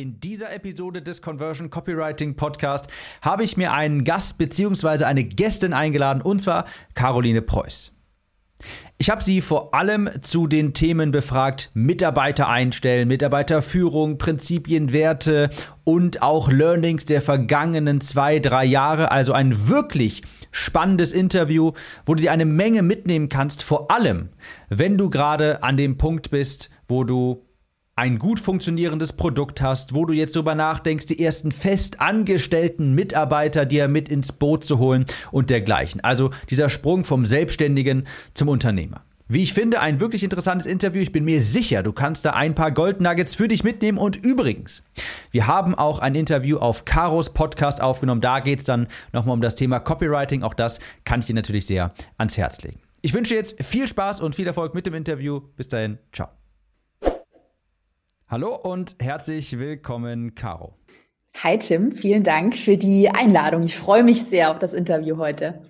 In dieser Episode des Conversion Copywriting Podcast habe ich mir einen Gast bzw. eine Gästin eingeladen und zwar Caroline Preuß. Ich habe sie vor allem zu den Themen befragt, Mitarbeiter einstellen, Mitarbeiterführung, Prinzipien, Werte und auch Learnings der vergangenen zwei, drei Jahre. Also ein wirklich spannendes Interview, wo du dir eine Menge mitnehmen kannst, vor allem wenn du gerade an dem Punkt bist, wo du ein gut funktionierendes Produkt hast, wo du jetzt darüber nachdenkst, die ersten fest angestellten Mitarbeiter dir mit ins Boot zu holen und dergleichen. Also dieser Sprung vom Selbstständigen zum Unternehmer. Wie ich finde, ein wirklich interessantes Interview. Ich bin mir sicher, du kannst da ein paar Goldnuggets für dich mitnehmen. Und übrigens, wir haben auch ein Interview auf Karos Podcast aufgenommen. Da geht es dann nochmal um das Thema Copywriting. Auch das kann ich dir natürlich sehr ans Herz legen. Ich wünsche jetzt viel Spaß und viel Erfolg mit dem Interview. Bis dahin, ciao. Hallo und herzlich willkommen, Caro. Hi Tim, vielen Dank für die Einladung. Ich freue mich sehr auf das Interview heute.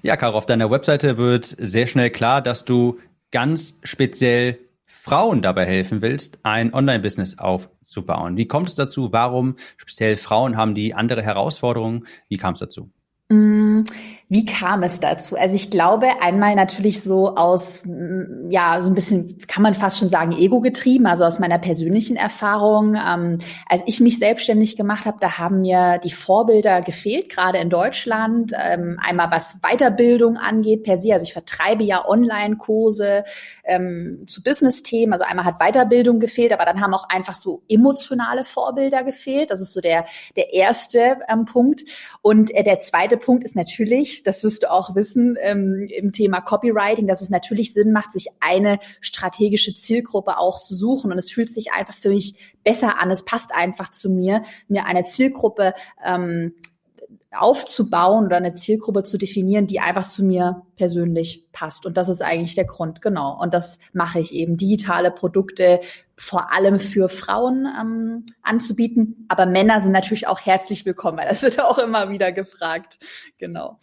Ja, Caro, auf deiner Webseite wird sehr schnell klar, dass du ganz speziell Frauen dabei helfen willst, ein Online-Business aufzubauen. Wie kommt es dazu? Warum speziell Frauen haben die andere Herausforderungen? Wie kam es dazu? Mm, wie kam es dazu? Also ich glaube einmal natürlich so aus, mm, ja, so ein bisschen, kann man fast schon sagen, ego getrieben, also aus meiner persönlichen Erfahrung. Ähm, als ich mich selbstständig gemacht habe, da haben mir die Vorbilder gefehlt, gerade in Deutschland. Ähm, einmal was Weiterbildung angeht per se, also ich vertreibe ja Online-Kurse ähm, zu Business-Themen, also einmal hat Weiterbildung gefehlt, aber dann haben auch einfach so emotionale Vorbilder gefehlt. Das ist so der, der erste ähm, Punkt. Und äh, der zweite zweite Punkt ist natürlich, das wirst du auch wissen, ähm, im Thema Copywriting, dass es natürlich Sinn macht, sich eine strategische Zielgruppe auch zu suchen. Und es fühlt sich einfach für mich besser an. Es passt einfach zu mir, mir eine Zielgruppe ähm, aufzubauen oder eine Zielgruppe zu definieren, die einfach zu mir persönlich passt. Und das ist eigentlich der Grund, genau. Und das mache ich eben, digitale Produkte vor allem für Frauen ähm, anzubieten. Aber Männer sind natürlich auch herzlich willkommen, weil das wird auch immer wieder gefragt. Genau.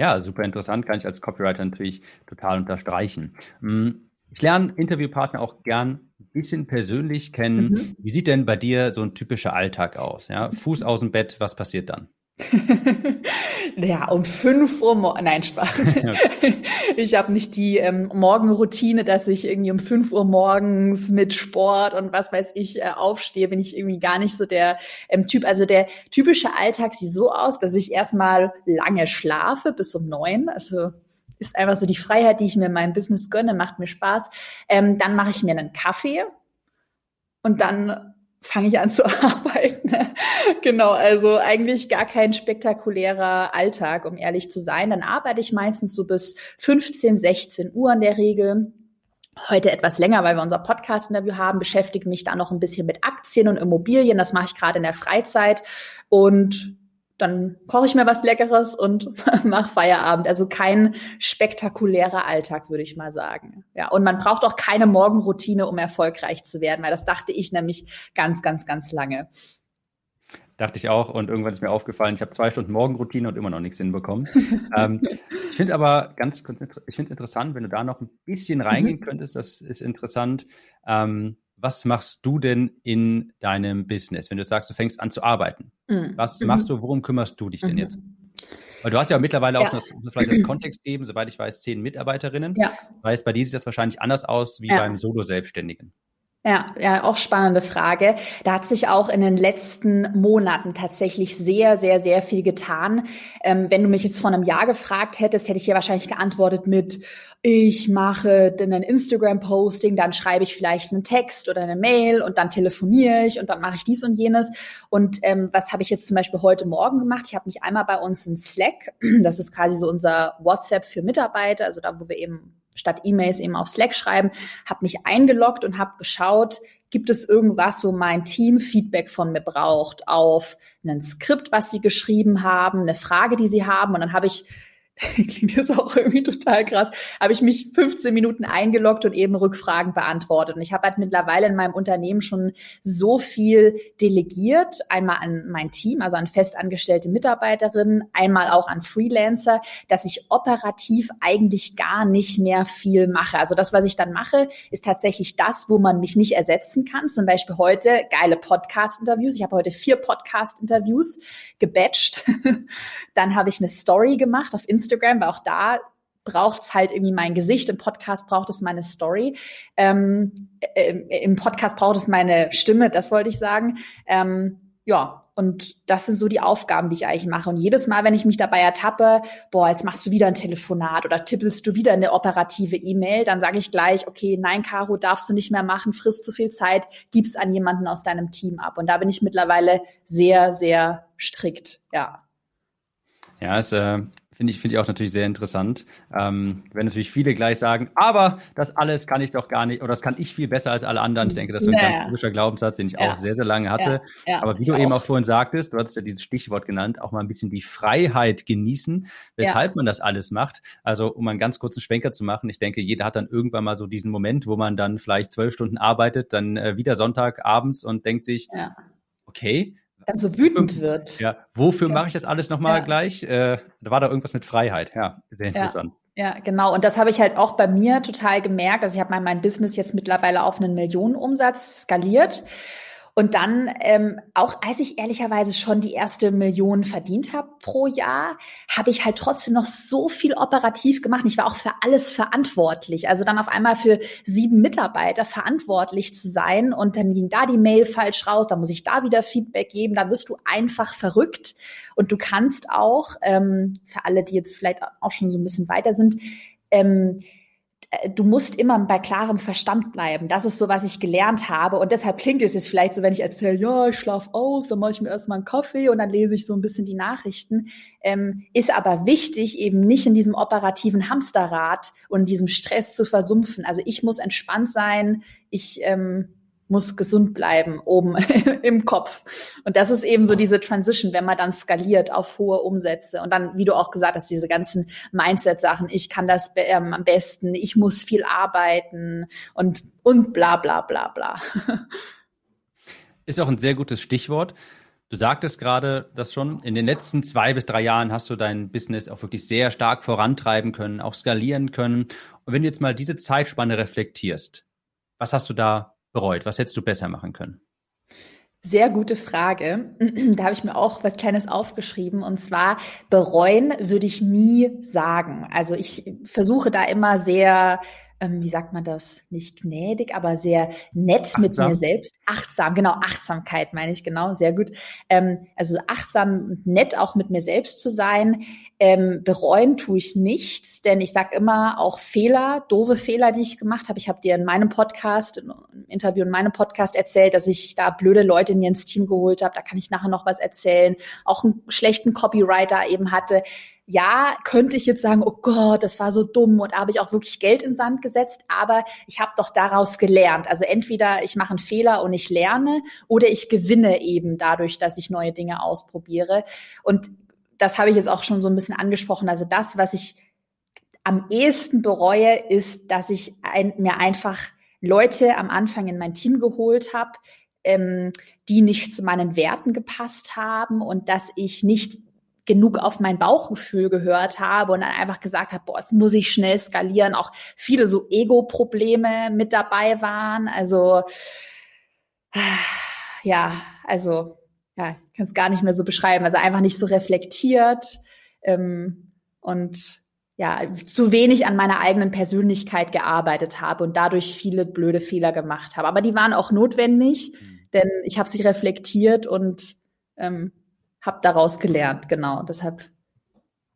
Ja, super interessant, kann ich als Copywriter natürlich total unterstreichen. Hm, ich lerne Interviewpartner auch gern ein bisschen persönlich kennen. Mhm. Wie sieht denn bei dir so ein typischer Alltag aus? Ja, Fuß aus dem Bett, was passiert dann? ja, um fünf Uhr, morgens. nein, Spaß. ich habe nicht die ähm, Morgenroutine, dass ich irgendwie um fünf Uhr morgens mit Sport und was weiß ich äh, aufstehe, bin ich irgendwie gar nicht so der ähm, Typ. Also der typische Alltag sieht so aus, dass ich erstmal lange schlafe bis um neun. Also ist einfach so die Freiheit, die ich mir in meinem Business gönne, macht mir Spaß. Ähm, dann mache ich mir einen Kaffee und dann fange ich an zu arbeiten. genau, also eigentlich gar kein spektakulärer Alltag, um ehrlich zu sein. Dann arbeite ich meistens so bis 15, 16 Uhr in der Regel. Heute etwas länger, weil wir unser Podcast-Interview haben, beschäftige mich da noch ein bisschen mit Aktien und Immobilien. Das mache ich gerade in der Freizeit. Und dann koche ich mir was Leckeres und mache Feierabend. Also kein spektakulärer Alltag, würde ich mal sagen. Ja, und man braucht auch keine Morgenroutine, um erfolgreich zu werden, weil das dachte ich nämlich ganz, ganz, ganz lange. Dachte ich auch und irgendwann ist mir aufgefallen, ich habe zwei Stunden Morgenroutine und immer noch nichts hinbekommen. ähm, ich finde aber ganz, ich finde es interessant, wenn du da noch ein bisschen reingehen mhm. könntest. Das ist interessant. Ähm, was machst du denn in deinem Business, wenn du sagst, du fängst an zu arbeiten? Mhm. Was machst mhm. du, worum kümmerst du dich denn mhm. jetzt? Weil du hast ja mittlerweile auch, ja. das vielleicht als Kontext geben, soweit ich weiß, zehn Mitarbeiterinnen. Ja. Das heißt, bei dir sieht das wahrscheinlich anders aus wie ja. beim Solo-Selbstständigen. Ja, ja, auch spannende Frage. Da hat sich auch in den letzten Monaten tatsächlich sehr, sehr, sehr viel getan. Ähm, wenn du mich jetzt vor einem Jahr gefragt hättest, hätte ich hier wahrscheinlich geantwortet mit, ich mache dann ein Instagram-Posting, dann schreibe ich vielleicht einen Text oder eine Mail und dann telefoniere ich und dann mache ich dies und jenes. Und ähm, was habe ich jetzt zum Beispiel heute Morgen gemacht? Ich habe mich einmal bei uns in Slack, das ist quasi so unser WhatsApp für Mitarbeiter, also da, wo wir eben statt E-Mails eben auf Slack schreiben, habe mich eingeloggt und habe geschaut, gibt es irgendwas, wo mein Team Feedback von mir braucht auf ein Skript, was sie geschrieben haben, eine Frage, die sie haben. Und dann habe ich klingt das auch irgendwie total krass, habe ich mich 15 Minuten eingeloggt und eben Rückfragen beantwortet. Und ich habe halt mittlerweile in meinem Unternehmen schon so viel delegiert, einmal an mein Team, also an festangestellte Mitarbeiterinnen, einmal auch an Freelancer, dass ich operativ eigentlich gar nicht mehr viel mache. Also das, was ich dann mache, ist tatsächlich das, wo man mich nicht ersetzen kann. Zum Beispiel heute geile Podcast-Interviews. Ich habe heute vier Podcast-Interviews gebatcht. dann habe ich eine Story gemacht auf Instagram Instagram, weil auch da braucht es halt irgendwie mein Gesicht, im Podcast braucht es meine Story, ähm, äh, im Podcast braucht es meine Stimme, das wollte ich sagen. Ähm, ja, und das sind so die Aufgaben, die ich eigentlich mache. Und jedes Mal, wenn ich mich dabei ertappe, boah, jetzt machst du wieder ein Telefonat oder tippelst du wieder eine operative E-Mail, dann sage ich gleich, okay, nein, Caro, darfst du nicht mehr machen, frisst zu viel Zeit, gib's an jemanden aus deinem Team ab. Und da bin ich mittlerweile sehr, sehr strikt, ja. Ja, es äh, Finde ich, finde ich auch natürlich sehr interessant. Ähm, wenn natürlich viele gleich sagen, aber das alles kann ich doch gar nicht, oder das kann ich viel besser als alle anderen. Ich denke, das ist ein naja. ganz typischer Glaubenssatz, den ich ja. auch sehr, sehr lange hatte. Ja. Ja. Aber wie du auch. eben auch vorhin sagtest, du hattest ja dieses Stichwort genannt, auch mal ein bisschen die Freiheit genießen, weshalb man das alles macht. Also, um einen ganz kurzen Schwenker zu machen, ich denke, jeder hat dann irgendwann mal so diesen Moment, wo man dann vielleicht zwölf Stunden arbeitet, dann äh, wieder Sonntag abends und denkt sich, okay, dann so wütend wird. Ja, wofür ja. mache ich das alles nochmal ja. gleich? Äh, da war da irgendwas mit Freiheit. Ja, sehr interessant. Ja, ja genau. Und das habe ich halt auch bei mir total gemerkt. Also ich habe mein, mein Business jetzt mittlerweile auf einen Millionenumsatz skaliert. Und dann, ähm, auch als ich ehrlicherweise schon die erste Million verdient habe pro Jahr, habe ich halt trotzdem noch so viel operativ gemacht. Ich war auch für alles verantwortlich. Also dann auf einmal für sieben Mitarbeiter verantwortlich zu sein und dann ging da die Mail falsch raus, dann muss ich da wieder Feedback geben, da wirst du einfach verrückt. Und du kannst auch, ähm, für alle, die jetzt vielleicht auch schon so ein bisschen weiter sind, ähm, äh, du musst immer bei klarem Verstand bleiben. Das ist so, was ich gelernt habe. Und deshalb klingt es jetzt vielleicht so, wenn ich erzähle, ja, ich schlafe aus, dann mache ich mir erstmal einen Kaffee und dann lese ich so ein bisschen die Nachrichten. Ähm, ist aber wichtig, eben nicht in diesem operativen Hamsterrad und diesem Stress zu versumpfen. Also ich muss entspannt sein. Ich ähm, muss gesund bleiben oben im Kopf. Und das ist eben so diese Transition, wenn man dann skaliert auf hohe Umsätze und dann, wie du auch gesagt hast, diese ganzen Mindset-Sachen, ich kann das ähm, am besten, ich muss viel arbeiten und, und bla bla bla bla. Ist auch ein sehr gutes Stichwort. Du sagtest gerade das schon, in den letzten zwei bis drei Jahren hast du dein Business auch wirklich sehr stark vorantreiben können, auch skalieren können. Und wenn du jetzt mal diese Zeitspanne reflektierst, was hast du da bereut? Was hättest du besser machen können? Sehr gute Frage. Da habe ich mir auch was Kleines aufgeschrieben. Und zwar, bereuen würde ich nie sagen. Also ich versuche da immer sehr ähm, wie sagt man das, nicht gnädig, aber sehr nett achtsam. mit mir selbst. Achtsam, genau, Achtsamkeit meine ich, genau, sehr gut. Ähm, also achtsam und nett auch mit mir selbst zu sein. Ähm, bereuen tue ich nichts, denn ich sage immer auch Fehler, doofe Fehler, die ich gemacht habe. Ich habe dir in meinem Podcast, im Interview in meinem Podcast erzählt, dass ich da blöde Leute mir ins Team geholt habe. Da kann ich nachher noch was erzählen. Auch einen schlechten Copywriter eben hatte ja, könnte ich jetzt sagen, oh Gott, das war so dumm und da habe ich auch wirklich Geld in Sand gesetzt, aber ich habe doch daraus gelernt. Also entweder ich mache einen Fehler und ich lerne oder ich gewinne eben dadurch, dass ich neue Dinge ausprobiere. Und das habe ich jetzt auch schon so ein bisschen angesprochen. Also das, was ich am ehesten bereue, ist, dass ich ein, mir einfach Leute am Anfang in mein Team geholt habe, ähm, die nicht zu meinen Werten gepasst haben und dass ich nicht genug auf mein Bauchgefühl gehört habe und dann einfach gesagt habe, boah, jetzt muss ich schnell skalieren. Auch viele so Ego-Probleme mit dabei waren. Also ja, also ja, ich kann es gar nicht mehr so beschreiben. Also einfach nicht so reflektiert ähm, und ja, zu wenig an meiner eigenen Persönlichkeit gearbeitet habe und dadurch viele blöde Fehler gemacht habe. Aber die waren auch notwendig, mhm. denn ich habe sie reflektiert und ähm, habe daraus gelernt, genau. Deshalb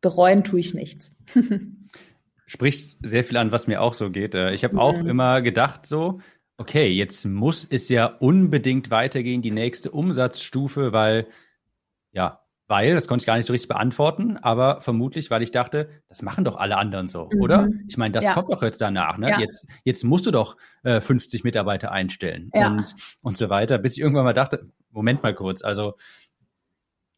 bereuen tue ich nichts. Sprichst sehr viel an, was mir auch so geht. Äh, ich habe mhm. auch immer gedacht so, okay, jetzt muss es ja unbedingt weitergehen, die nächste Umsatzstufe, weil, ja, weil, das konnte ich gar nicht so richtig beantworten, aber vermutlich, weil ich dachte, das machen doch alle anderen so, mhm. oder? Ich meine, das ja. kommt doch jetzt danach, ne? Ja. Jetzt, jetzt musst du doch äh, 50 Mitarbeiter einstellen ja. und, und so weiter, bis ich irgendwann mal dachte, Moment mal kurz, also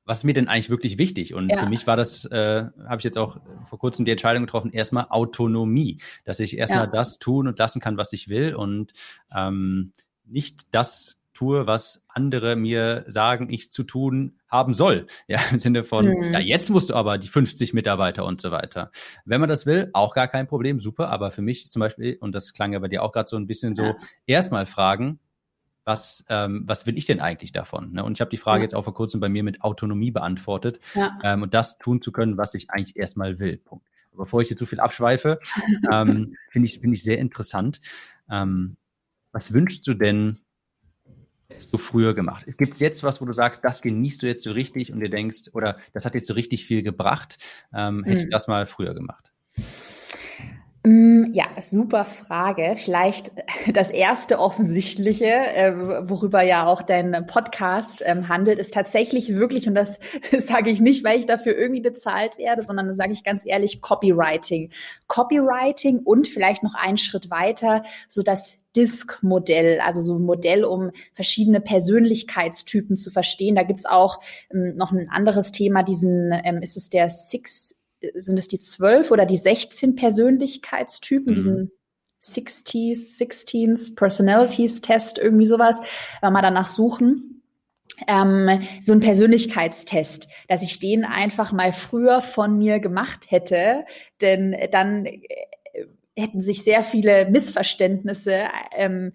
was ist mir denn eigentlich wirklich wichtig? Und ja. für mich war das, äh, habe ich jetzt auch vor kurzem die Entscheidung getroffen, erstmal Autonomie, dass ich erstmal ja. das tun und lassen kann, was ich will und ähm, nicht das tue, was andere mir sagen, ich zu tun haben soll. Ja, im Sinne von, mhm. ja, jetzt musst du aber die 50 Mitarbeiter und so weiter. Wenn man das will, auch gar kein Problem, super. Aber für mich zum Beispiel, und das klang ja bei dir auch gerade so ein bisschen so, ja. erstmal fragen, was, ähm, was will ich denn eigentlich davon? Ne? Und ich habe die Frage ja. jetzt auch vor kurzem bei mir mit Autonomie beantwortet ja. ähm, und das tun zu können, was ich eigentlich erstmal will. Punkt. bevor ich jetzt zu viel abschweife, ähm, finde ich, finde ich sehr interessant. Ähm, was wünschst du denn, hättest du früher gemacht? Gibt es jetzt was, wo du sagst, das genießt du jetzt so richtig und dir denkst, oder das hat jetzt so richtig viel gebracht, ähm, hättest mhm. du das mal früher gemacht? Mm, ja, super Frage. Vielleicht das erste offensichtliche, äh, worüber ja auch dein Podcast ähm, handelt, ist tatsächlich wirklich, und das sage ich nicht, weil ich dafür irgendwie bezahlt werde, sondern sage ich ganz ehrlich, Copywriting. Copywriting und vielleicht noch einen Schritt weiter, so das DISC-Modell, also so ein Modell, um verschiedene Persönlichkeitstypen zu verstehen. Da gibt's auch ähm, noch ein anderes Thema, diesen, ähm, ist es der Six sind es die zwölf oder die 16 Persönlichkeitstypen, mhm. diesen 60s, 16s, Personalities Test, irgendwie sowas, wenn wir danach suchen. Ähm, so ein Persönlichkeitstest, dass ich den einfach mal früher von mir gemacht hätte, denn dann äh, hätten sich sehr viele Missverständnisse ähm,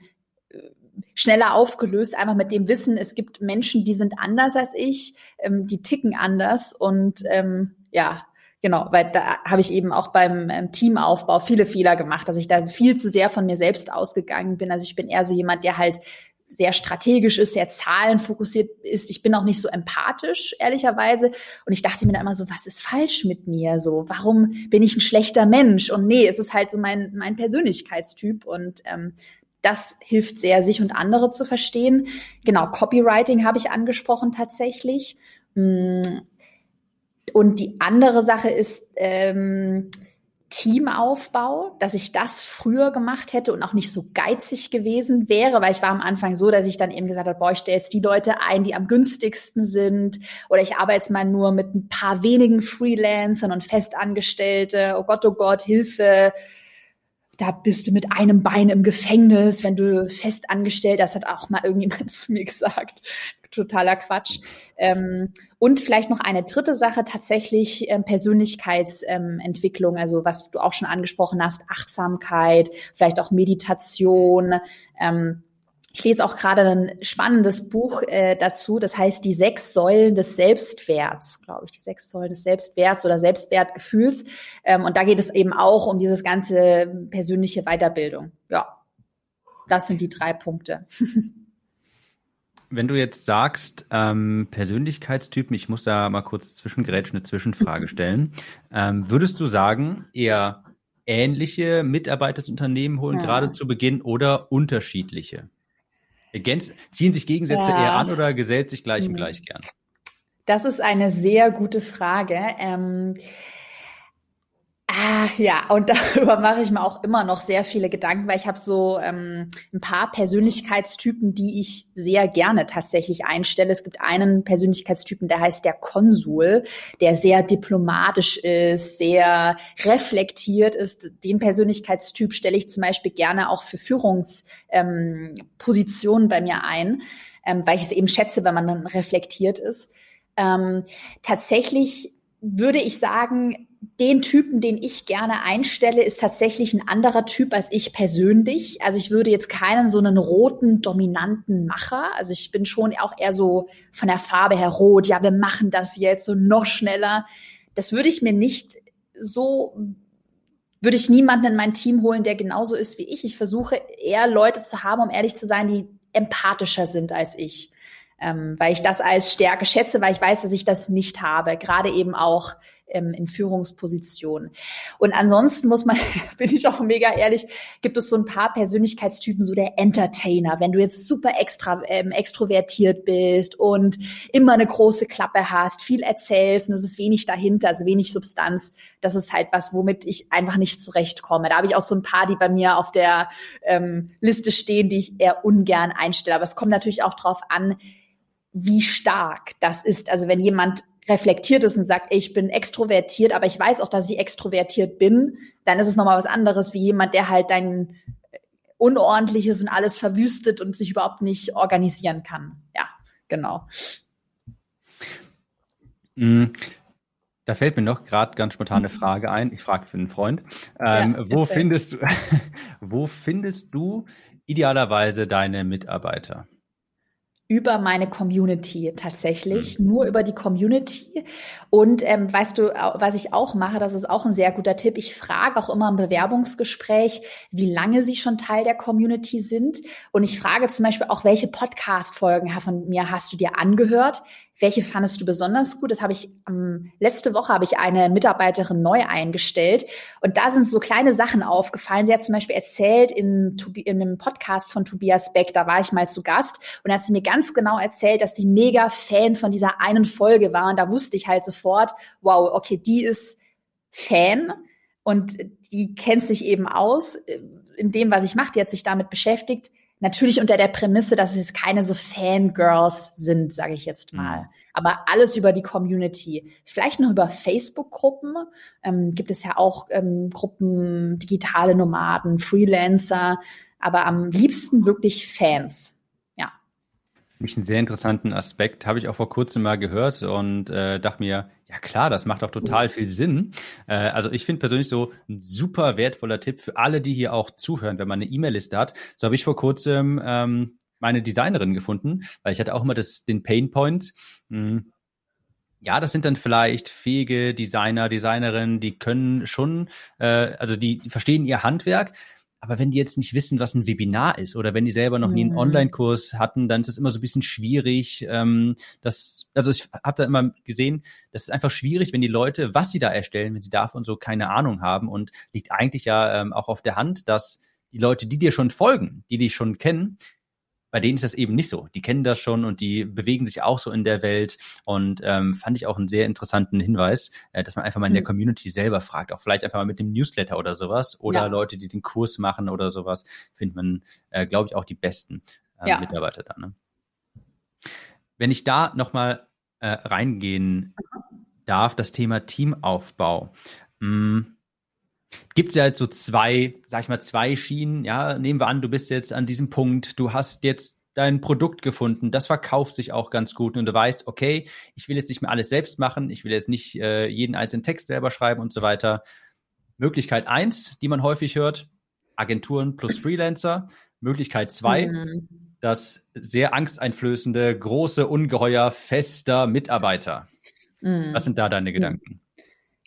schneller aufgelöst, einfach mit dem Wissen, es gibt Menschen, die sind anders als ich, ähm, die ticken anders und ähm, ja, Genau, weil da habe ich eben auch beim ähm, Teamaufbau viele Fehler gemacht, dass ich da viel zu sehr von mir selbst ausgegangen bin. Also ich bin eher so jemand, der halt sehr strategisch ist, sehr zahlenfokussiert ist. Ich bin auch nicht so empathisch, ehrlicherweise. Und ich dachte mir dann immer so, was ist falsch mit mir? So, warum bin ich ein schlechter Mensch? Und nee, es ist halt so mein, mein Persönlichkeitstyp. Und ähm, das hilft sehr, sich und andere zu verstehen. Genau, Copywriting habe ich angesprochen tatsächlich. Und die andere Sache ist ähm, Teamaufbau, dass ich das früher gemacht hätte und auch nicht so geizig gewesen wäre, weil ich war am Anfang so, dass ich dann eben gesagt habe, boah, ich stelle jetzt die Leute ein, die am günstigsten sind oder ich arbeite jetzt mal nur mit ein paar wenigen Freelancern und Festangestellte. Oh Gott, oh Gott, Hilfe da bist du mit einem Bein im Gefängnis, wenn du fest angestellt, das hat auch mal irgendjemand zu mir gesagt. Totaler Quatsch. Ähm, und vielleicht noch eine dritte Sache, tatsächlich ähm, Persönlichkeitsentwicklung, also was du auch schon angesprochen hast, Achtsamkeit, vielleicht auch Meditation. Ähm, ich lese auch gerade ein spannendes Buch äh, dazu, das heißt Die sechs Säulen des Selbstwerts, glaube ich, die sechs Säulen des Selbstwerts oder Selbstwertgefühls. Ähm, und da geht es eben auch um dieses ganze persönliche Weiterbildung. Ja, das sind die drei Punkte. Wenn du jetzt sagst, ähm, Persönlichkeitstypen, ich muss da mal kurz zwischengrätschen, eine Zwischenfrage stellen. Ähm, würdest du sagen, eher ähnliche Mitarbeiter des Unternehmen holen, ja. gerade zu Beginn, oder unterschiedliche? Ergänz ziehen sich Gegensätze ja. eher an oder gesellt sich gleich und mhm. gleich gern? Das ist eine sehr gute Frage. Ähm, Ah, ja, und darüber mache ich mir auch immer noch sehr viele Gedanken, weil ich habe so ähm, ein paar Persönlichkeitstypen, die ich sehr gerne tatsächlich einstelle. Es gibt einen Persönlichkeitstypen, der heißt der Konsul, der sehr diplomatisch ist, sehr reflektiert ist. Den Persönlichkeitstyp stelle ich zum Beispiel gerne auch für Führungspositionen ähm, bei mir ein, ähm, weil ich es eben schätze, wenn man dann reflektiert ist. Ähm, tatsächlich würde ich sagen, den Typen, den ich gerne einstelle, ist tatsächlich ein anderer Typ als ich persönlich. Also ich würde jetzt keinen so einen roten, dominanten Macher. Also ich bin schon auch eher so von der Farbe her rot. Ja, wir machen das jetzt so noch schneller. Das würde ich mir nicht so, würde ich niemanden in mein Team holen, der genauso ist wie ich. Ich versuche eher Leute zu haben, um ehrlich zu sein, die empathischer sind als ich. Ähm, weil ich das als Stärke schätze, weil ich weiß, dass ich das nicht habe. Gerade eben auch ähm, in Führungspositionen. Und ansonsten muss man, bin ich auch mega ehrlich, gibt es so ein paar Persönlichkeitstypen, so der Entertainer. Wenn du jetzt super extra ähm, extrovertiert bist und immer eine große Klappe hast, viel erzählst und es ist wenig dahinter, also wenig Substanz, das ist halt was, womit ich einfach nicht zurechtkomme. Da habe ich auch so ein paar, die bei mir auf der ähm, Liste stehen, die ich eher ungern einstelle. Aber es kommt natürlich auch drauf an, wie stark das ist. Also wenn jemand reflektiert ist und sagt, ich bin extrovertiert, aber ich weiß auch, dass ich extrovertiert bin, dann ist es nochmal was anderes wie jemand, der halt dein Unordentliches und alles verwüstet und sich überhaupt nicht organisieren kann. Ja, genau. Mm, da fällt mir noch gerade ganz spontan eine Frage ein. Ich frage für einen Freund. Ähm, ja, wo findest du, wo findest du idealerweise deine Mitarbeiter? Über meine Community tatsächlich, mhm. nur über die Community. Und ähm, weißt du, was ich auch mache, das ist auch ein sehr guter Tipp. Ich frage auch immer im Bewerbungsgespräch, wie lange sie schon Teil der Community sind. Und ich frage zum Beispiel auch, welche Podcast-Folgen von mir hast du dir angehört? Welche fandest du besonders gut? Das habe ich ähm, letzte Woche habe ich eine Mitarbeiterin neu eingestellt und da sind so kleine Sachen aufgefallen. Sie hat zum Beispiel erzählt in, in einem Podcast von Tobias Beck, da war ich mal zu Gast und hat sie mir ganz genau erzählt, dass sie mega Fan von dieser einen Folge war und da wusste ich halt sofort, wow, okay, die ist Fan und die kennt sich eben aus äh, in dem, was ich mache. Die hat sich damit beschäftigt Natürlich unter der Prämisse, dass es keine so Fangirls sind, sage ich jetzt mal. Mhm. Aber alles über die Community. Vielleicht noch über Facebook-Gruppen. Ähm, gibt es ja auch ähm, Gruppen, digitale Nomaden, Freelancer. Aber am liebsten wirklich Fans. Ja. Mich einen sehr interessanten Aspekt habe ich auch vor kurzem mal gehört und äh, dachte mir, ja klar, das macht auch total viel Sinn. Äh, also ich finde persönlich so ein super wertvoller Tipp für alle, die hier auch zuhören, wenn man eine E-Mail-Liste hat. So habe ich vor kurzem ähm, meine Designerin gefunden, weil ich hatte auch immer das, den Painpoint. Hm, ja, das sind dann vielleicht fähige Designer, Designerinnen, die können schon, äh, also die, die verstehen ihr Handwerk, aber wenn die jetzt nicht wissen, was ein Webinar ist oder wenn die selber noch nie einen mhm. Online-Kurs hatten, dann ist es immer so ein bisschen schwierig. Ähm, das, also ich habe da immer gesehen, das ist einfach schwierig, wenn die Leute, was sie da erstellen, wenn sie davon so keine Ahnung haben und liegt eigentlich ja ähm, auch auf der Hand, dass die Leute, die dir schon folgen, die dich schon kennen, bei denen ist das eben nicht so. Die kennen das schon und die bewegen sich auch so in der Welt und ähm, fand ich auch einen sehr interessanten Hinweis, äh, dass man einfach mal in der mhm. Community selber fragt, auch vielleicht einfach mal mit dem Newsletter oder sowas oder ja. Leute, die den Kurs machen oder sowas, findet man, äh, glaube ich, auch die besten äh, ja. Mitarbeiter da. Ne? Wenn ich da nochmal äh, reingehen darf, das Thema Teamaufbau. Hm, gibt es ja jetzt so zwei, sag ich mal, zwei Schienen. Ja, nehmen wir an, du bist jetzt an diesem Punkt, du hast jetzt dein Produkt gefunden, das verkauft sich auch ganz gut und du weißt, okay, ich will jetzt nicht mehr alles selbst machen, ich will jetzt nicht äh, jeden einzelnen Text selber schreiben und so weiter. Möglichkeit eins, die man häufig hört, Agenturen plus Freelancer. Möglichkeit zwei, mhm. das sehr angsteinflößende, große Ungeheuer fester Mitarbeiter. Mhm. Was sind da deine Gedanken?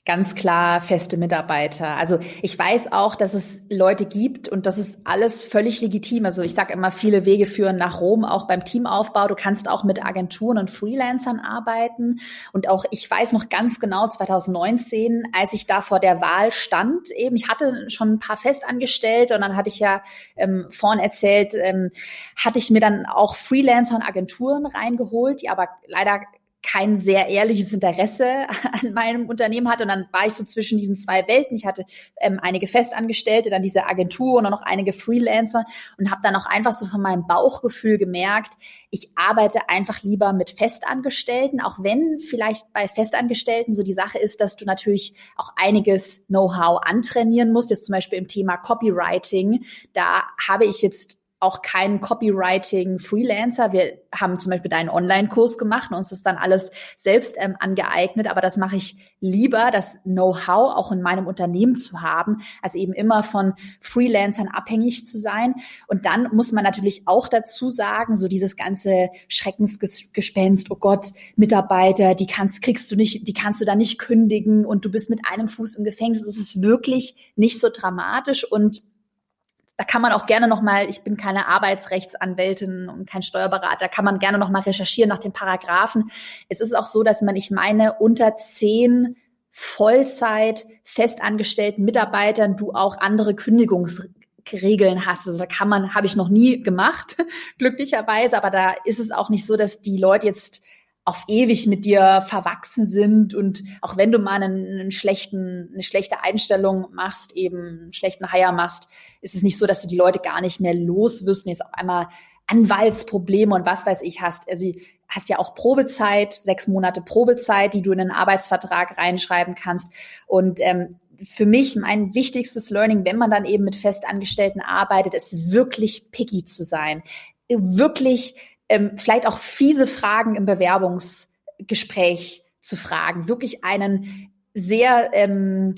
Ganz klar feste Mitarbeiter. Also ich weiß auch, dass es Leute gibt und das ist alles völlig legitim. Also ich sage immer, viele Wege führen nach Rom, auch beim Teamaufbau. Du kannst auch mit Agenturen und Freelancern arbeiten. Und auch ich weiß noch ganz genau 2019, als ich da vor der Wahl stand, eben, ich hatte schon ein paar Festangestellte und dann hatte ich ja ähm, vorhin erzählt, ähm, hatte ich mir dann auch Freelancer und Agenturen reingeholt, die aber leider kein sehr ehrliches Interesse an meinem Unternehmen hatte. Und dann war ich so zwischen diesen zwei Welten. Ich hatte ähm, einige Festangestellte, dann diese Agentur und dann noch einige Freelancer und habe dann auch einfach so von meinem Bauchgefühl gemerkt, ich arbeite einfach lieber mit Festangestellten, auch wenn vielleicht bei Festangestellten so die Sache ist, dass du natürlich auch einiges Know-how antrainieren musst. Jetzt zum Beispiel im Thema Copywriting. Da habe ich jetzt auch kein Copywriting-Freelancer. Wir haben zum Beispiel einen Online-Kurs gemacht und uns das dann alles selbst ähm, angeeignet. Aber das mache ich lieber, das Know-how auch in meinem Unternehmen zu haben, als eben immer von Freelancern abhängig zu sein. Und dann muss man natürlich auch dazu sagen, so dieses ganze Schreckensgespenst, oh Gott, Mitarbeiter, die kannst, kriegst du nicht, die kannst du da nicht kündigen und du bist mit einem Fuß im Gefängnis. Es ist wirklich nicht so dramatisch und da kann man auch gerne noch mal, ich bin keine Arbeitsrechtsanwältin und kein Steuerberater, kann man gerne noch mal recherchieren nach den Paragraphen. Es ist auch so, dass man, ich meine, unter zehn Vollzeit festangestellten Mitarbeitern du auch andere Kündigungsregeln hast. Also da kann man, habe ich noch nie gemacht, glücklicherweise, aber da ist es auch nicht so, dass die Leute jetzt auf ewig mit dir verwachsen sind und auch wenn du mal einen, einen, schlechten, eine schlechte Einstellung machst, eben einen schlechten Hire machst, ist es nicht so, dass du die Leute gar nicht mehr los wirst und jetzt auf einmal Anwaltsprobleme und was weiß ich hast. Also hast ja auch Probezeit, sechs Monate Probezeit, die du in einen Arbeitsvertrag reinschreiben kannst. Und ähm, für mich mein wichtigstes Learning, wenn man dann eben mit Festangestellten arbeitet, ist wirklich picky zu sein. Wirklich ähm, vielleicht auch fiese Fragen im Bewerbungsgespräch zu fragen. Wirklich einen sehr ähm,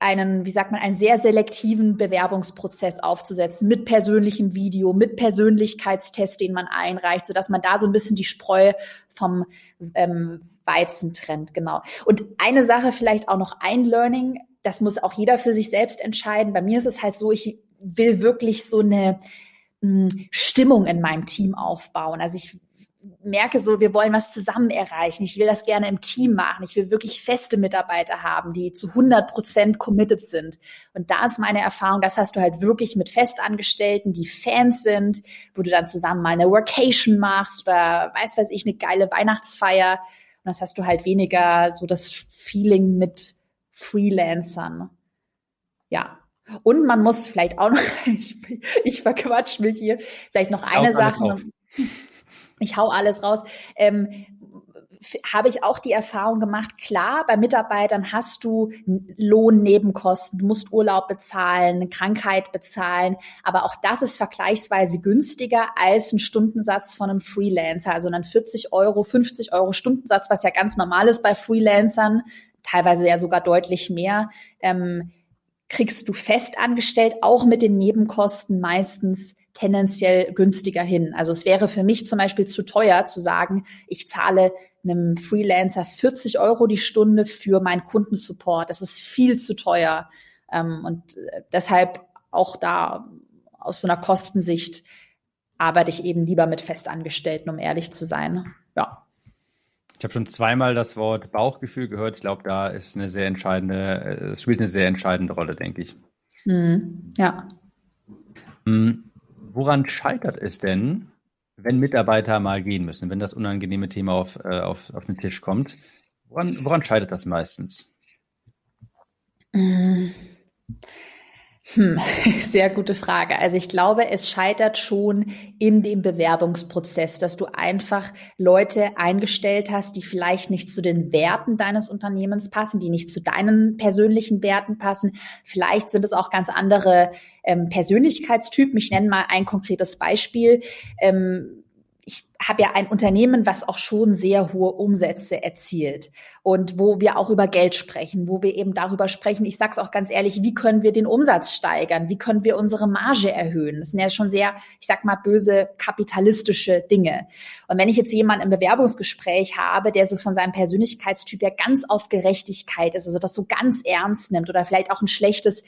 einen, wie sagt man, einen sehr selektiven Bewerbungsprozess aufzusetzen mit persönlichem Video, mit Persönlichkeitstest, den man einreicht, so dass man da so ein bisschen die Spreu vom ähm, Weizen trennt, genau. Und eine Sache vielleicht auch noch ein Learning, das muss auch jeder für sich selbst entscheiden. Bei mir ist es halt so, ich will wirklich so eine Stimmung in meinem Team aufbauen. Also ich merke so, wir wollen was zusammen erreichen. Ich will das gerne im Team machen. Ich will wirklich feste Mitarbeiter haben, die zu 100 Prozent committed sind. Und da ist meine Erfahrung, das hast du halt wirklich mit Festangestellten, die Fans sind, wo du dann zusammen mal eine Workation machst oder weiß weiß ich, eine geile Weihnachtsfeier. Und das hast du halt weniger so das Feeling mit Freelancern. Ja. Und man muss vielleicht auch noch, ich, ich verquatsch mich hier, vielleicht noch eine Sache ich hau alles raus. Ähm, habe ich auch die Erfahrung gemacht, klar, bei Mitarbeitern hast du Lohnnebenkosten, du musst Urlaub bezahlen, Krankheit bezahlen, aber auch das ist vergleichsweise günstiger als ein Stundensatz von einem Freelancer, also einen 40 Euro, 50 Euro Stundensatz, was ja ganz normal ist bei Freelancern, teilweise ja sogar deutlich mehr, ähm, kriegst du fest angestellt, auch mit den Nebenkosten meistens tendenziell günstiger hin. Also es wäre für mich zum Beispiel zu teuer zu sagen, ich zahle einem Freelancer 40 Euro die Stunde für meinen Kundensupport. Das ist viel zu teuer. Ähm, und äh, deshalb auch da aus so einer Kostensicht arbeite ich eben lieber mit Festangestellten, um ehrlich zu sein. Ich habe schon zweimal das Wort Bauchgefühl gehört. Ich glaube, da ist eine sehr entscheidende, äh, es spielt eine sehr entscheidende Rolle, denke ich. Mhm. Ja. Hm, woran scheitert es denn, wenn Mitarbeiter mal gehen müssen, wenn das unangenehme Thema auf, äh, auf, auf den Tisch kommt? Woran, woran scheitert das meistens? Mm. Hm, sehr gute Frage. Also ich glaube, es scheitert schon in dem Bewerbungsprozess, dass du einfach Leute eingestellt hast, die vielleicht nicht zu den Werten deines Unternehmens passen, die nicht zu deinen persönlichen Werten passen. Vielleicht sind es auch ganz andere ähm, Persönlichkeitstypen. Ich nenne mal ein konkretes Beispiel. Ähm, ich habe ja ein Unternehmen, was auch schon sehr hohe Umsätze erzielt und wo wir auch über Geld sprechen, wo wir eben darüber sprechen, ich sage es auch ganz ehrlich, wie können wir den Umsatz steigern, wie können wir unsere Marge erhöhen. Das sind ja schon sehr, ich sag mal, böse kapitalistische Dinge. Und wenn ich jetzt jemanden im Bewerbungsgespräch habe, der so von seinem Persönlichkeitstyp ja ganz auf Gerechtigkeit ist, also das so ganz ernst nimmt oder vielleicht auch ein schlechtes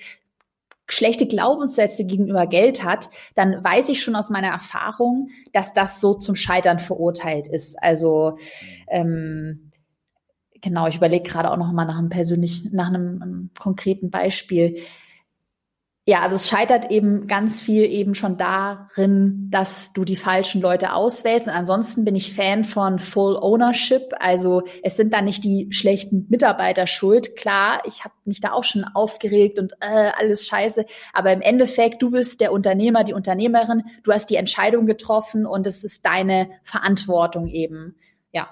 schlechte Glaubenssätze gegenüber Geld hat, dann weiß ich schon aus meiner Erfahrung, dass das so zum Scheitern verurteilt ist. Also ähm, genau, ich überlege gerade auch noch mal nach einem persönlichen, nach einem, einem konkreten Beispiel ja, also es scheitert eben ganz viel eben schon darin, dass du die falschen Leute auswählst. Und ansonsten bin ich Fan von Full Ownership. Also es sind da nicht die schlechten Mitarbeiter schuld. Klar, ich habe mich da auch schon aufgeregt und äh, alles scheiße. Aber im Endeffekt, du bist der Unternehmer, die Unternehmerin. Du hast die Entscheidung getroffen und es ist deine Verantwortung eben. Ja,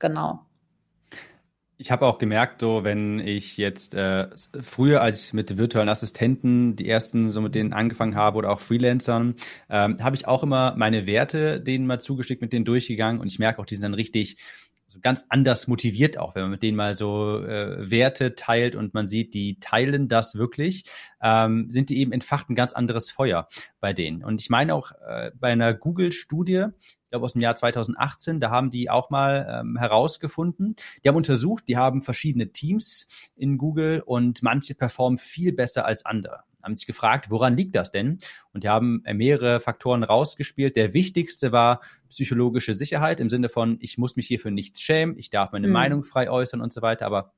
genau ich habe auch gemerkt, so wenn ich jetzt äh, früher, als ich mit virtuellen Assistenten die ersten so mit denen angefangen habe oder auch Freelancern, ähm, habe ich auch immer meine Werte denen mal zugeschickt, mit denen durchgegangen und ich merke auch, die sind dann richtig so ganz anders motiviert auch, wenn man mit denen mal so äh, Werte teilt und man sieht, die teilen das wirklich, ähm, sind die eben entfacht ein ganz anderes Feuer bei denen. Und ich meine auch äh, bei einer Google-Studie, ich glaube aus dem Jahr 2018, da haben die auch mal ähm, herausgefunden, die haben untersucht, die haben verschiedene Teams in Google und manche performen viel besser als andere haben sich gefragt, woran liegt das denn? Und die haben äh, mehrere Faktoren rausgespielt. Der wichtigste war psychologische Sicherheit im Sinne von, ich muss mich hier für nichts schämen, ich darf meine mhm. Meinung frei äußern und so weiter. Aber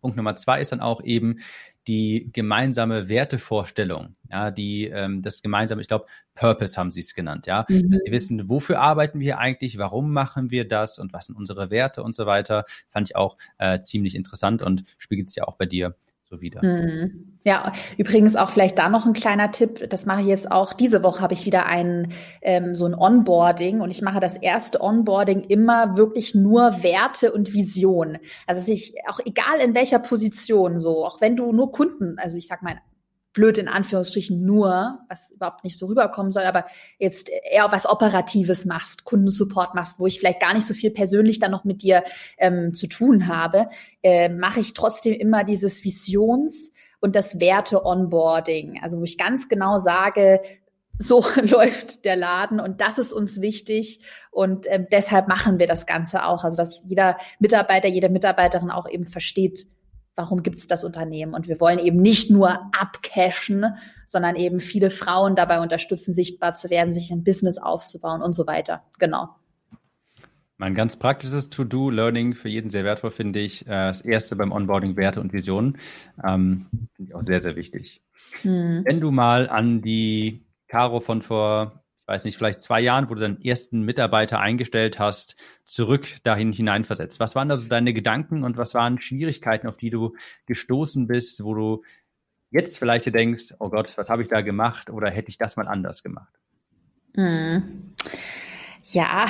Punkt Nummer zwei ist dann auch eben die gemeinsame Wertevorstellung, ja, die ähm, das gemeinsame, ich glaube, Purpose haben sie es genannt, ja, mhm. dass sie wissen, wofür arbeiten wir eigentlich, warum machen wir das und was sind unsere Werte und so weiter, fand ich auch äh, ziemlich interessant und spiegelt sich ja auch bei dir so wieder. Mhm. Ja, übrigens auch vielleicht da noch ein kleiner Tipp. Das mache ich jetzt auch. Diese Woche habe ich wieder ein ähm, so ein Onboarding und ich mache das erste Onboarding immer wirklich nur Werte und Vision. Also dass ich auch egal in welcher Position so, auch wenn du nur Kunden, also ich sag mal blöd in Anführungsstrichen nur, was überhaupt nicht so rüberkommen soll, aber jetzt eher was Operatives machst, Kundensupport machst, wo ich vielleicht gar nicht so viel persönlich dann noch mit dir ähm, zu tun habe, äh, mache ich trotzdem immer dieses Visions- und das Werte-Onboarding. Also wo ich ganz genau sage, so läuft der Laden und das ist uns wichtig und ähm, deshalb machen wir das Ganze auch. Also dass jeder Mitarbeiter, jede Mitarbeiterin auch eben versteht, warum gibt es das Unternehmen? Und wir wollen eben nicht nur abcashen, sondern eben viele Frauen dabei unterstützen, sichtbar zu werden, sich ein Business aufzubauen und so weiter. Genau. Mein ganz praktisches To-Do-Learning für jeden sehr wertvoll, finde ich. Äh, das erste beim Onboarding Werte und Visionen. Ähm, finde ich auch sehr, sehr wichtig. Hm. Wenn du mal an die Caro von vor weiß nicht, vielleicht zwei Jahren, wo du deinen ersten Mitarbeiter eingestellt hast, zurück dahin hineinversetzt? Was waren da so deine Gedanken und was waren Schwierigkeiten, auf die du gestoßen bist, wo du jetzt vielleicht denkst, oh Gott, was habe ich da gemacht oder hätte ich das mal anders gemacht? Hm. Ja,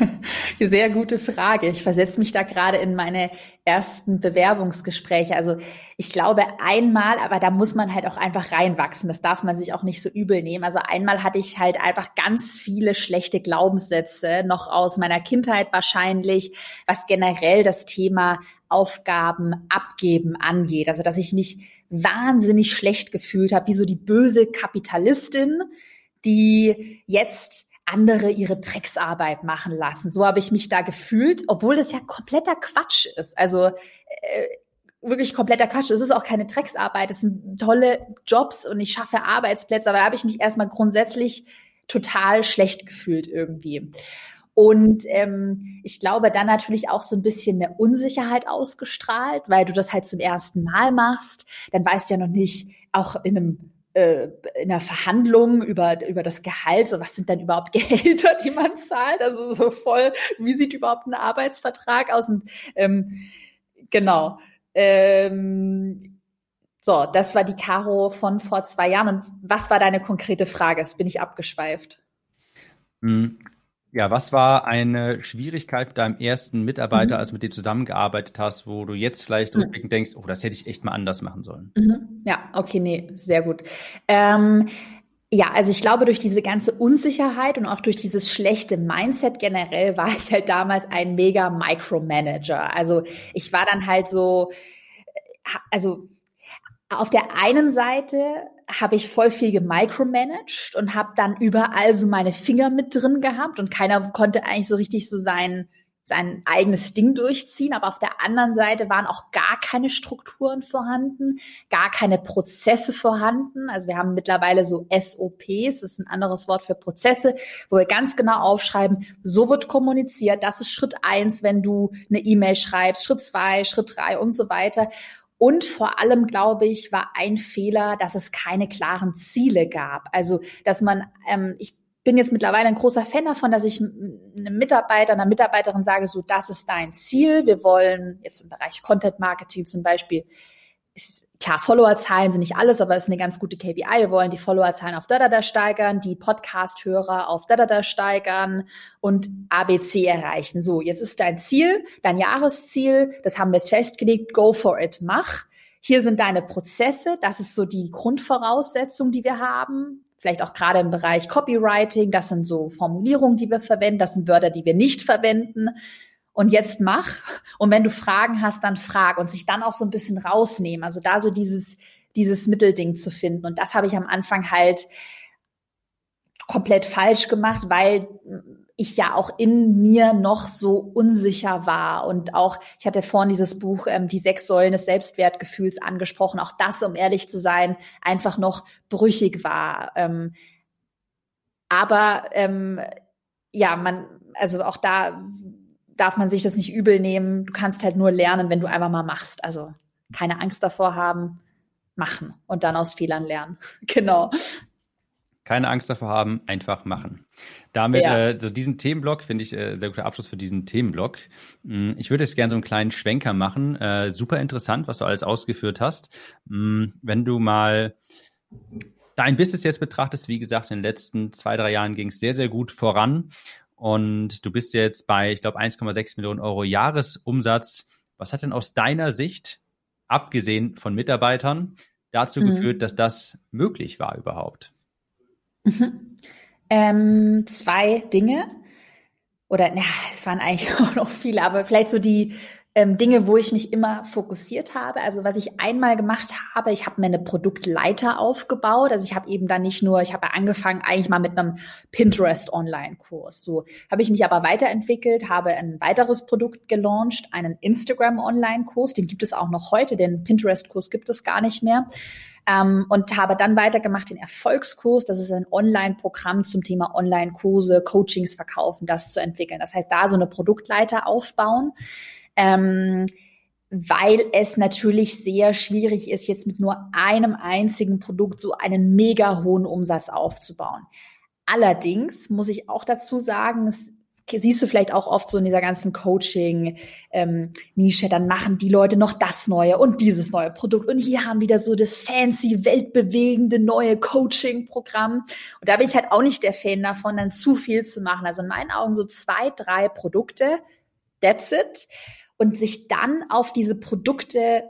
sehr gute Frage. Ich versetze mich da gerade in meine ersten Bewerbungsgespräche. Also ich glaube einmal, aber da muss man halt auch einfach reinwachsen. Das darf man sich auch nicht so übel nehmen. Also einmal hatte ich halt einfach ganz viele schlechte Glaubenssätze, noch aus meiner Kindheit wahrscheinlich, was generell das Thema Aufgaben abgeben angeht. Also dass ich mich wahnsinnig schlecht gefühlt habe, wie so die böse Kapitalistin, die jetzt andere ihre Drecksarbeit machen lassen. So habe ich mich da gefühlt, obwohl das ja kompletter Quatsch ist. Also äh, wirklich kompletter Quatsch. Es ist auch keine Drecksarbeit, es sind tolle Jobs und ich schaffe Arbeitsplätze, aber da habe ich mich erstmal grundsätzlich total schlecht gefühlt irgendwie. Und ähm, ich glaube, dann natürlich auch so ein bisschen eine Unsicherheit ausgestrahlt, weil du das halt zum ersten Mal machst. Dann weißt du ja noch nicht, auch in einem äh, in der Verhandlung über, über das Gehalt, so was sind dann überhaupt Gehälter, die man zahlt? Also so voll, wie sieht überhaupt ein Arbeitsvertrag aus? Und ähm, genau. Ähm, so, das war die Caro von vor zwei Jahren. Und was war deine konkrete Frage? Jetzt bin ich abgeschweift. Ja, was war eine Schwierigkeit mit deinem ersten Mitarbeiter, mhm. als du mit dem zusammengearbeitet hast, wo du jetzt vielleicht mhm. rückblickend denkst, oh, das hätte ich echt mal anders machen sollen? Mhm. Ja, okay, nee, sehr gut. Ähm, ja, also ich glaube, durch diese ganze Unsicherheit und auch durch dieses schlechte Mindset generell war ich halt damals ein mega Micromanager. Also ich war dann halt so, äh, also auf der einen Seite habe ich voll viel gemicromanaged und habe dann überall so meine Finger mit drin gehabt und keiner konnte eigentlich so richtig so sein sein eigenes Ding durchziehen, aber auf der anderen Seite waren auch gar keine Strukturen vorhanden, gar keine Prozesse vorhanden. Also wir haben mittlerweile so SOPs, das ist ein anderes Wort für Prozesse, wo wir ganz genau aufschreiben, so wird kommuniziert, das ist Schritt eins, wenn du eine E-Mail schreibst, Schritt zwei, Schritt drei und so weiter. Und vor allem, glaube ich, war ein Fehler, dass es keine klaren Ziele gab. Also, dass man, ähm, ich bin jetzt mittlerweile ein großer Fan davon, dass ich einem Mitarbeiter, einer Mitarbeiterin sage, so, das ist dein Ziel. Wir wollen jetzt im Bereich Content Marketing zum Beispiel, klar, Followerzahlen sind nicht alles, aber es ist eine ganz gute KPI. Wir wollen die Followerzahlen auf Dadada steigern, die Podcast-Hörer auf Dadada steigern und ABC erreichen. So, jetzt ist dein Ziel, dein Jahresziel, das haben wir jetzt festgelegt, go for it, mach. Hier sind deine Prozesse, das ist so die Grundvoraussetzung, die wir haben. Vielleicht auch gerade im Bereich Copywriting, das sind so Formulierungen, die wir verwenden, das sind Wörter, die wir nicht verwenden und jetzt mach. Und wenn du Fragen hast, dann frag und sich dann auch so ein bisschen rausnehmen. Also da so dieses, dieses Mittelding zu finden. Und das habe ich am Anfang halt komplett falsch gemacht, weil ich ja auch in mir noch so unsicher war. Und auch, ich hatte vorhin dieses Buch, ähm, die sechs Säulen des Selbstwertgefühls angesprochen. Auch das, um ehrlich zu sein, einfach noch brüchig war. Ähm, aber ähm, ja, man, also auch da darf man sich das nicht übel nehmen. Du kannst halt nur lernen, wenn du einfach mal machst. Also keine Angst davor haben, machen und dann aus Fehlern lernen. genau. Keine Angst davor haben, einfach machen. Damit, ja. äh, so diesen Themenblock finde ich äh, sehr guter Abschluss für diesen Themenblock. Hm, ich würde jetzt gerne so einen kleinen Schwenker machen. Äh, super interessant, was du alles ausgeführt hast. Hm, wenn du mal dein Business jetzt betrachtest, wie gesagt, in den letzten zwei, drei Jahren ging es sehr, sehr gut voran. Und du bist jetzt bei, ich glaube, 1,6 Millionen Euro Jahresumsatz. Was hat denn aus deiner Sicht, abgesehen von Mitarbeitern, dazu mhm. geführt, dass das möglich war überhaupt? Mhm. Ähm, zwei Dinge. Oder, ja, es waren eigentlich auch noch viele, aber vielleicht so die ähm, Dinge, wo ich mich immer fokussiert habe. Also was ich einmal gemacht habe, ich habe mir eine Produktleiter aufgebaut. Also ich habe eben dann nicht nur, ich habe angefangen eigentlich mal mit einem Pinterest Online-Kurs. So habe ich mich aber weiterentwickelt, habe ein weiteres Produkt gelauncht, einen Instagram Online-Kurs. Den gibt es auch noch heute. Den Pinterest-Kurs gibt es gar nicht mehr. Ähm, und habe dann weitergemacht den Erfolgskurs. Das ist ein Online-Programm zum Thema Online-Kurse, Coachings verkaufen, das zu entwickeln. Das heißt, da so eine Produktleiter aufbauen ähm, weil es natürlich sehr schwierig ist, jetzt mit nur einem einzigen Produkt so einen mega hohen Umsatz aufzubauen. Allerdings muss ich auch dazu sagen, es siehst du vielleicht auch oft so in dieser ganzen Coaching-Nische, ähm, dann machen die Leute noch das neue und dieses neue Produkt und hier haben wieder so das fancy, weltbewegende neue Coaching-Programm. Und da bin ich halt auch nicht der Fan davon, dann zu viel zu machen. Also in meinen Augen so zwei, drei Produkte, that's it und sich dann auf diese Produkte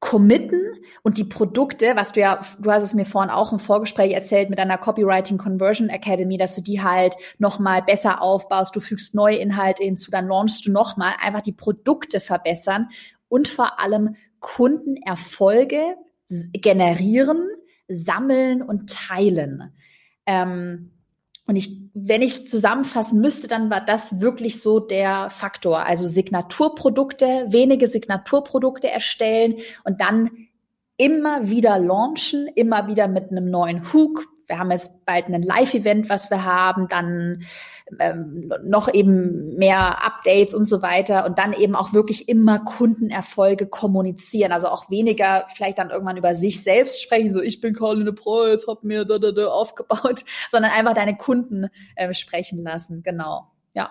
committen und die Produkte, was du ja, du hast es mir vorhin auch im Vorgespräch erzählt mit einer Copywriting Conversion Academy, dass du die halt nochmal besser aufbaust, du fügst neue Inhalte hinzu, dann launchst du nochmal, einfach die Produkte verbessern und vor allem Kundenerfolge generieren, sammeln und teilen. Ähm, und ich, wenn ich es zusammenfassen müsste, dann war das wirklich so der Faktor. Also Signaturprodukte, wenige Signaturprodukte erstellen und dann immer wieder launchen, immer wieder mit einem neuen Hook, wir haben jetzt bald ein Live-Event, was wir haben, dann ähm, noch eben mehr Updates und so weiter und dann eben auch wirklich immer Kundenerfolge kommunizieren. Also auch weniger vielleicht dann irgendwann über sich selbst sprechen, so ich bin Caroline Preuß, hab mir da, da, da aufgebaut, sondern einfach deine Kunden äh, sprechen lassen. Genau, ja.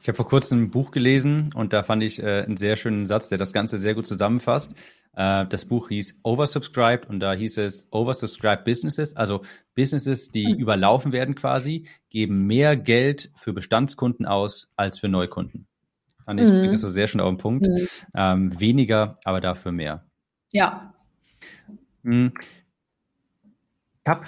Ich habe vor kurzem ein Buch gelesen und da fand ich äh, einen sehr schönen Satz, der das Ganze sehr gut zusammenfasst. Äh, das Buch hieß Oversubscribed und da hieß es Oversubscribed Businesses, also Businesses, die mhm. überlaufen werden quasi, geben mehr Geld für Bestandskunden aus als für Neukunden. Fand ich, mhm. das so sehr schön auf den Punkt. Mhm. Ähm, weniger, aber dafür mehr. Ja. Hm. Ich habe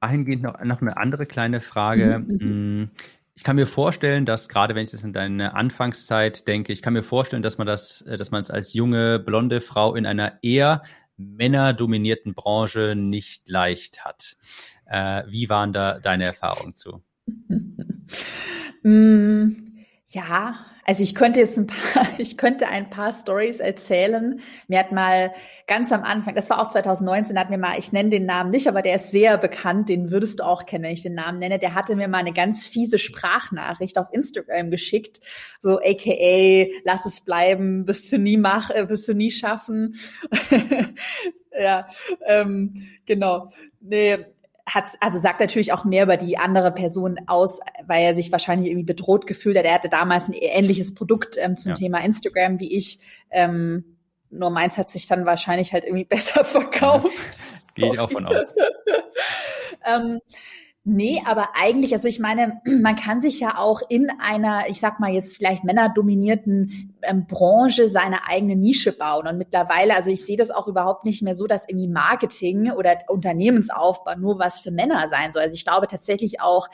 dahingehend noch, noch eine andere kleine Frage. Mhm. Ich kann mir vorstellen, dass gerade wenn ich das in deine Anfangszeit denke, ich kann mir vorstellen, dass man das, äh, dass man es als junge blonde Frau in einer eher männerdominierten Branche nicht leicht hat. Äh, wie waren da deine Erfahrungen zu? mm, ja, also ich könnte jetzt ein paar, ich könnte ein paar Stories erzählen. Mir hat mal ganz am Anfang, das war auch 2019, hat mir mal, ich nenne den Namen nicht, aber der ist sehr bekannt, den würdest du auch kennen, wenn ich den Namen nenne. Der hatte mir mal eine ganz fiese Sprachnachricht auf Instagram geschickt, so AKA, lass es bleiben, wirst du nie mach, äh, wirst du nie schaffen. ja, ähm, genau. Nee, hat, also sagt natürlich auch mehr über die andere Person aus, weil er sich wahrscheinlich irgendwie bedroht gefühlt hat. Er hatte damals ein ähnliches Produkt ähm, zum ja. Thema Instagram wie ich. Ähm, nur meins hat sich dann wahrscheinlich halt irgendwie besser verkauft. Gehe ich auch von aus. ähm, Nee, aber eigentlich, also ich meine, man kann sich ja auch in einer, ich sag mal jetzt vielleicht männerdominierten ähm, Branche seine eigene Nische bauen. Und mittlerweile, also ich sehe das auch überhaupt nicht mehr so, dass irgendwie Marketing oder Unternehmensaufbau nur was für Männer sein soll. Also ich glaube tatsächlich auch,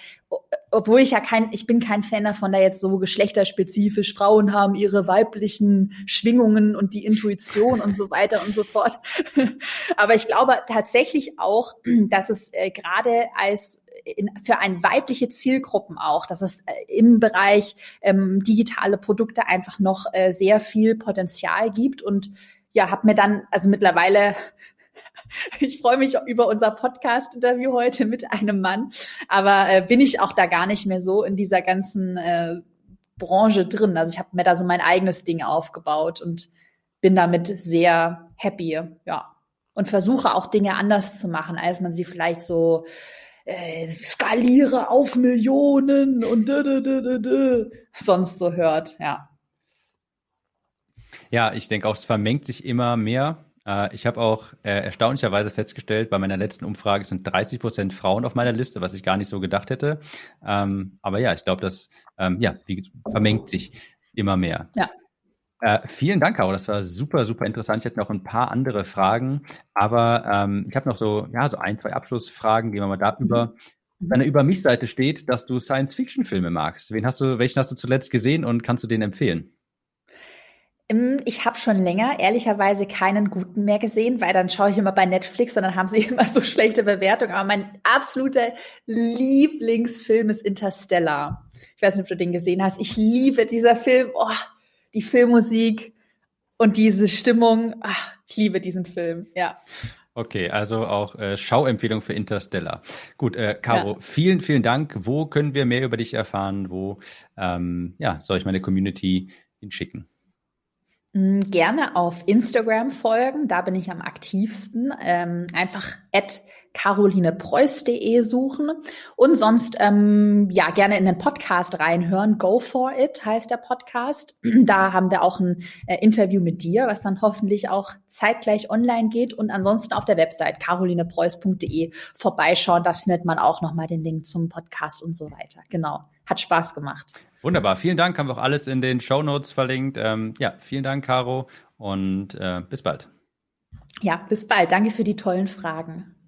obwohl ich ja kein, ich bin kein Fan davon, da jetzt so geschlechterspezifisch Frauen haben ihre weiblichen Schwingungen und die Intuition und so weiter und so fort. aber ich glaube tatsächlich auch, dass es äh, gerade als in, für ein weibliche Zielgruppen auch, dass es äh, im Bereich ähm, digitale Produkte einfach noch äh, sehr viel Potenzial gibt und ja, habe mir dann also mittlerweile ich freue mich über unser Podcast-Interview heute mit einem Mann, aber äh, bin ich auch da gar nicht mehr so in dieser ganzen äh, Branche drin. Also ich habe mir da so mein eigenes Ding aufgebaut und bin damit sehr happy, ja. und versuche auch Dinge anders zu machen, als man sie vielleicht so äh, skaliere auf Millionen und dö, dö, dö, dö, sonst so hört, ja. Ja, ich denke auch, es vermengt sich immer mehr. Äh, ich habe auch äh, erstaunlicherweise festgestellt, bei meiner letzten Umfrage sind 30 Prozent Frauen auf meiner Liste, was ich gar nicht so gedacht hätte. Ähm, aber ja, ich glaube, das ähm, ja, wie, vermengt sich immer mehr. Ja. Äh, vielen Dank, Caro. Das war super, super interessant. Ich hätte noch ein paar andere Fragen, aber ähm, ich habe noch so, ja, so ein, zwei Abschlussfragen. Gehen wir mal da über. Mhm. Deine Über mich-Seite steht, dass du Science-Fiction-Filme magst. Wen hast du, welchen hast du zuletzt gesehen und kannst du den empfehlen? Ähm, ich habe schon länger ehrlicherweise keinen guten mehr gesehen, weil dann schaue ich immer bei Netflix und dann haben sie immer so schlechte Bewertungen. Aber mein absoluter Lieblingsfilm ist Interstellar. Ich weiß nicht, ob du den gesehen hast. Ich liebe dieser Film. Oh, die Filmmusik und diese Stimmung. Ach, ich liebe diesen Film, ja. Okay, also auch äh, Schauempfehlung für Interstellar. Gut, äh, Caro, ja. vielen, vielen Dank. Wo können wir mehr über dich erfahren? Wo ähm, ja, soll ich meine Community hinschicken? Mm, gerne auf Instagram folgen, da bin ich am aktivsten. Ähm, einfach at carolinepreuß.de suchen und sonst ähm, ja gerne in den Podcast reinhören. Go for it heißt der Podcast. Da haben wir auch ein äh, Interview mit dir, was dann hoffentlich auch zeitgleich online geht und ansonsten auf der Website carolinepreuß.de vorbeischauen. Da findet man auch nochmal den Link zum Podcast und so weiter. Genau. Hat Spaß gemacht. Wunderbar. Vielen Dank. Haben wir auch alles in den Show Notes verlinkt. Ähm, ja, vielen Dank, Caro. Und äh, bis bald. Ja, bis bald. Danke für die tollen Fragen.